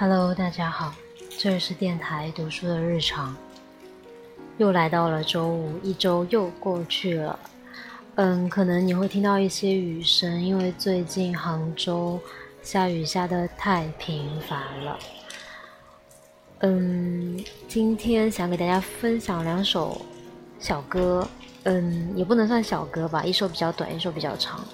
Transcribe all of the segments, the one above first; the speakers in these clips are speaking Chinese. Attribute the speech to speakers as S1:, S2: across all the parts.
S1: Hello，大家好，这里是电台读书的日常，又来到了周五，一周又过去了。嗯，可能你会听到一些雨声，因为最近杭州下雨下的太频繁了。嗯，今天想给大家分享两首小歌，嗯，也不能算小歌吧，一首比较短，一首比较长。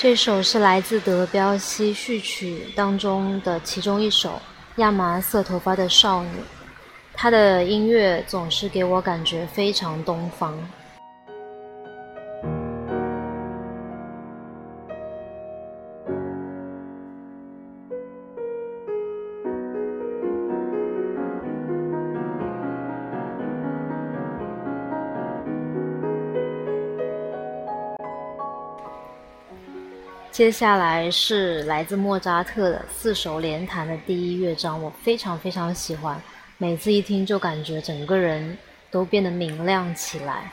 S1: 这首是来自德彪西序曲当中的其中一首《亚麻色头发的少女》，她的音乐总是给我感觉非常东方。接下来是来自莫扎特的四手联弹的第一乐章，我非常非常喜欢，每次一听就感觉整个人都变得明亮起来。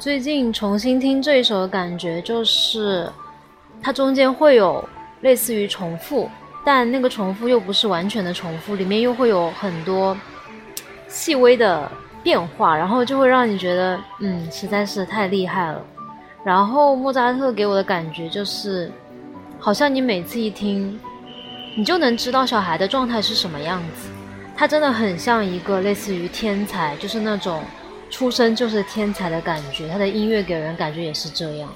S1: 最近重新听这一首的感觉就是，它中间会有类似于重复，但那个重复又不是完全的重复，里面又会有很多细微的变化，然后就会让你觉得，嗯，实在是太厉害了。然后莫扎特给我的感觉就是，好像你每次一听，你就能知道小孩的状态是什么样子，他真的很像一个类似于天才，就是那种。出生就是天才的感觉，他的音乐给人感觉也是这样。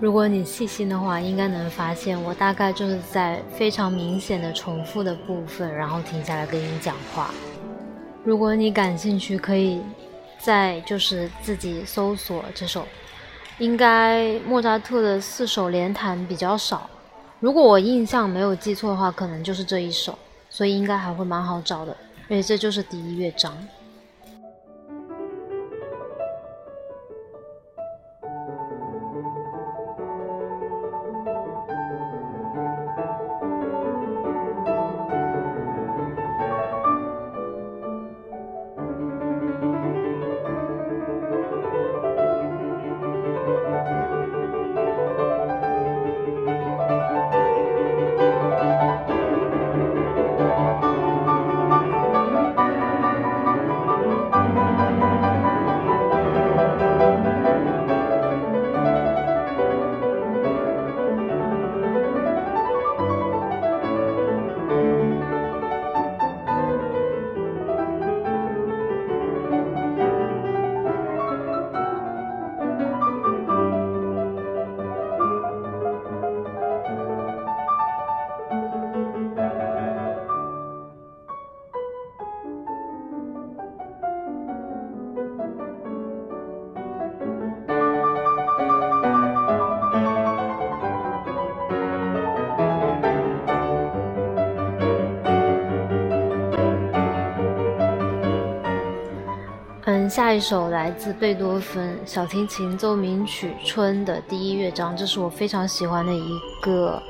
S1: 如果你细心的话，应该能发现我大概就是在非常明显的重复的部分，然后停下来跟你讲话。如果你感兴趣，可以再就是自己搜索这首。应该莫扎特的四首连弹比较少，如果我印象没有记错的话，可能就是这一首，所以应该还会蛮好找的。而且这就是第一乐章。下一首来自贝多芬小提琴奏鸣曲《春》的第一乐章，这是我非常喜欢的一个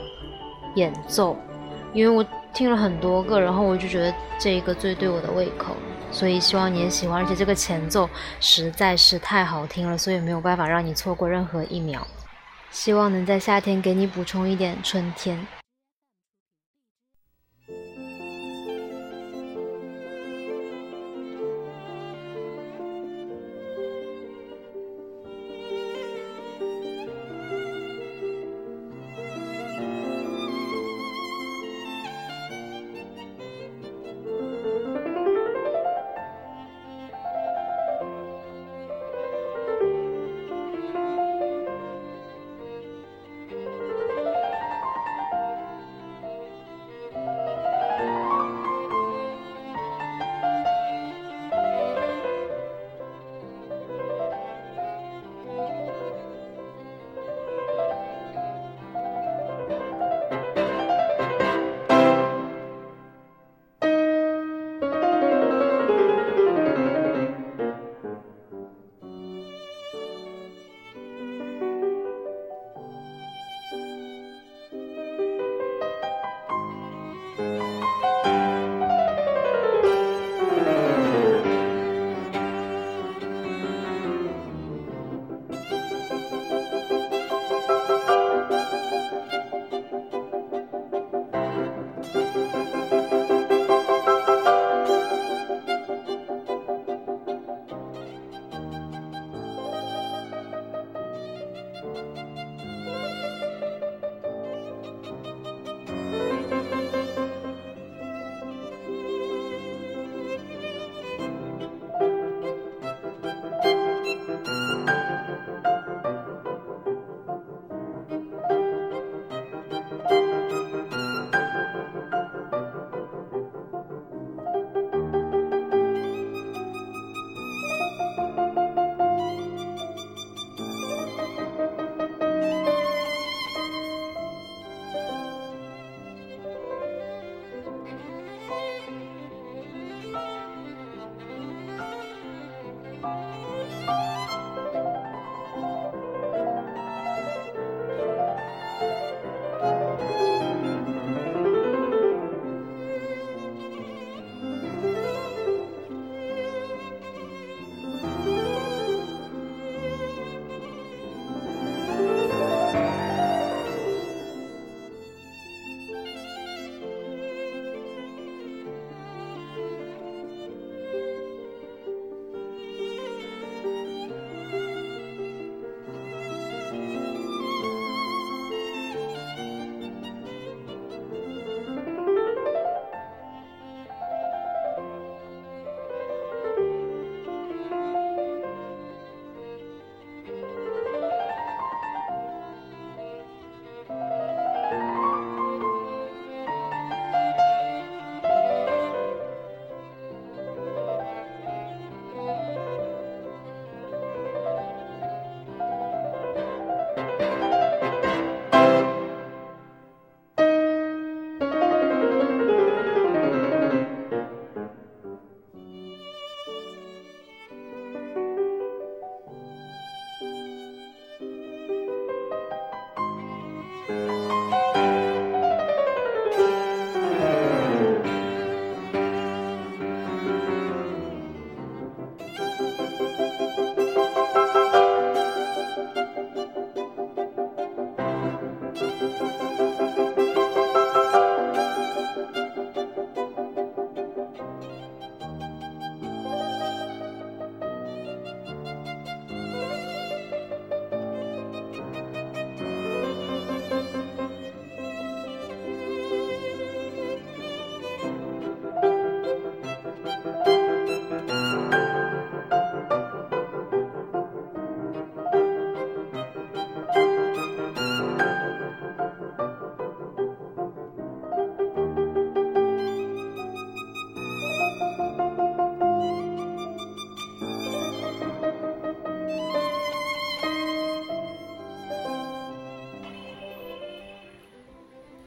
S1: 演奏，因为我听了很多个，然后我就觉得这一个最对我的胃口，所以希望你也喜欢。而且这个前奏实在是太好听了，所以没有办法让你错过任何一秒。希望能在夏天给你补充一点春天。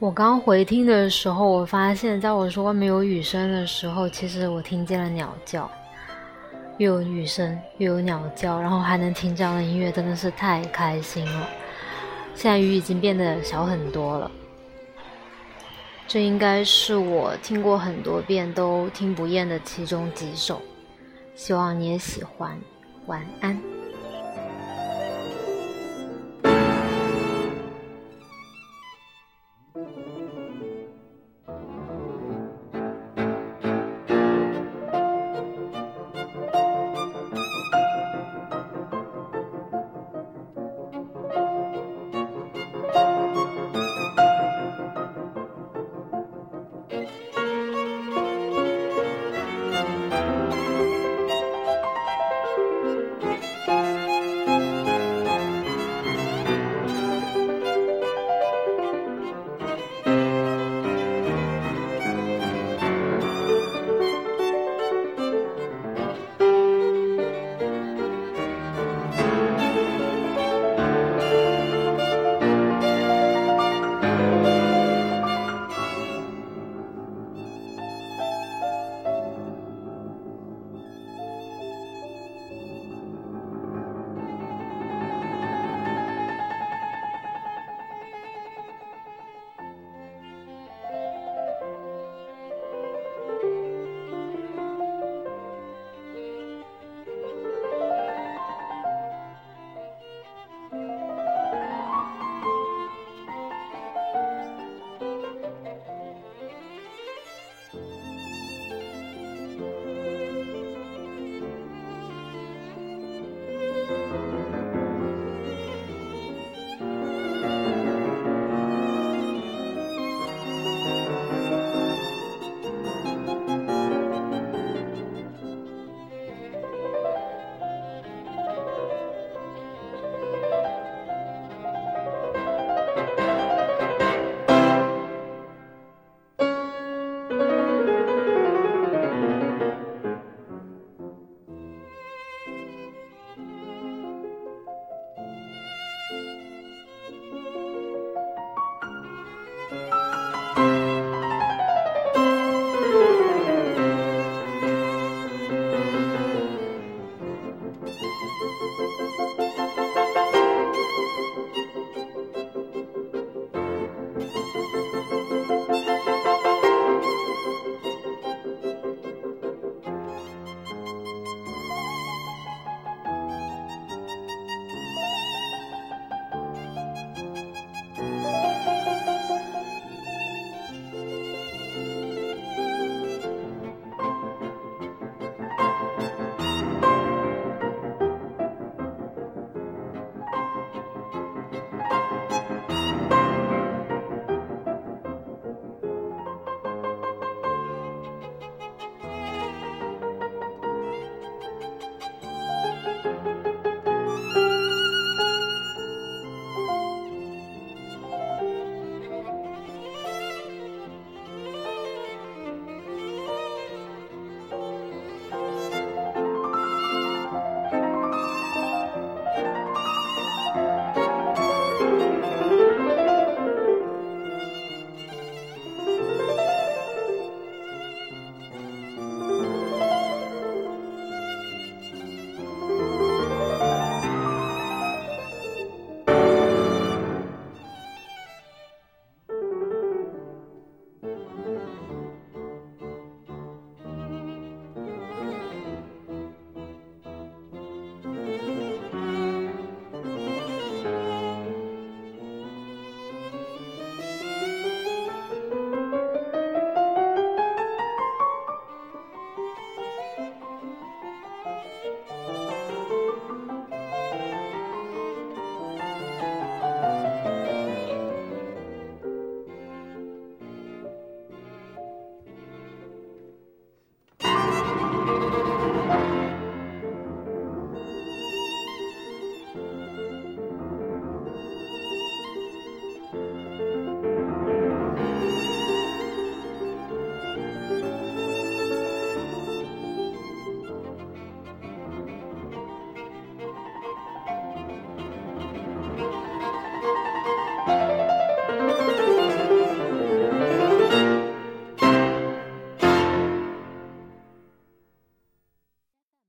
S1: 我刚回听的时候，我发现在我说外面有雨声的时候，其实我听见了鸟叫，又有雨声，又有鸟叫，然后还能听这样的音乐，真的是太开心了。现在雨已经变得小很多了，这应该是我听过很多遍都听不厌的其中几首，希望你也喜欢。晚安。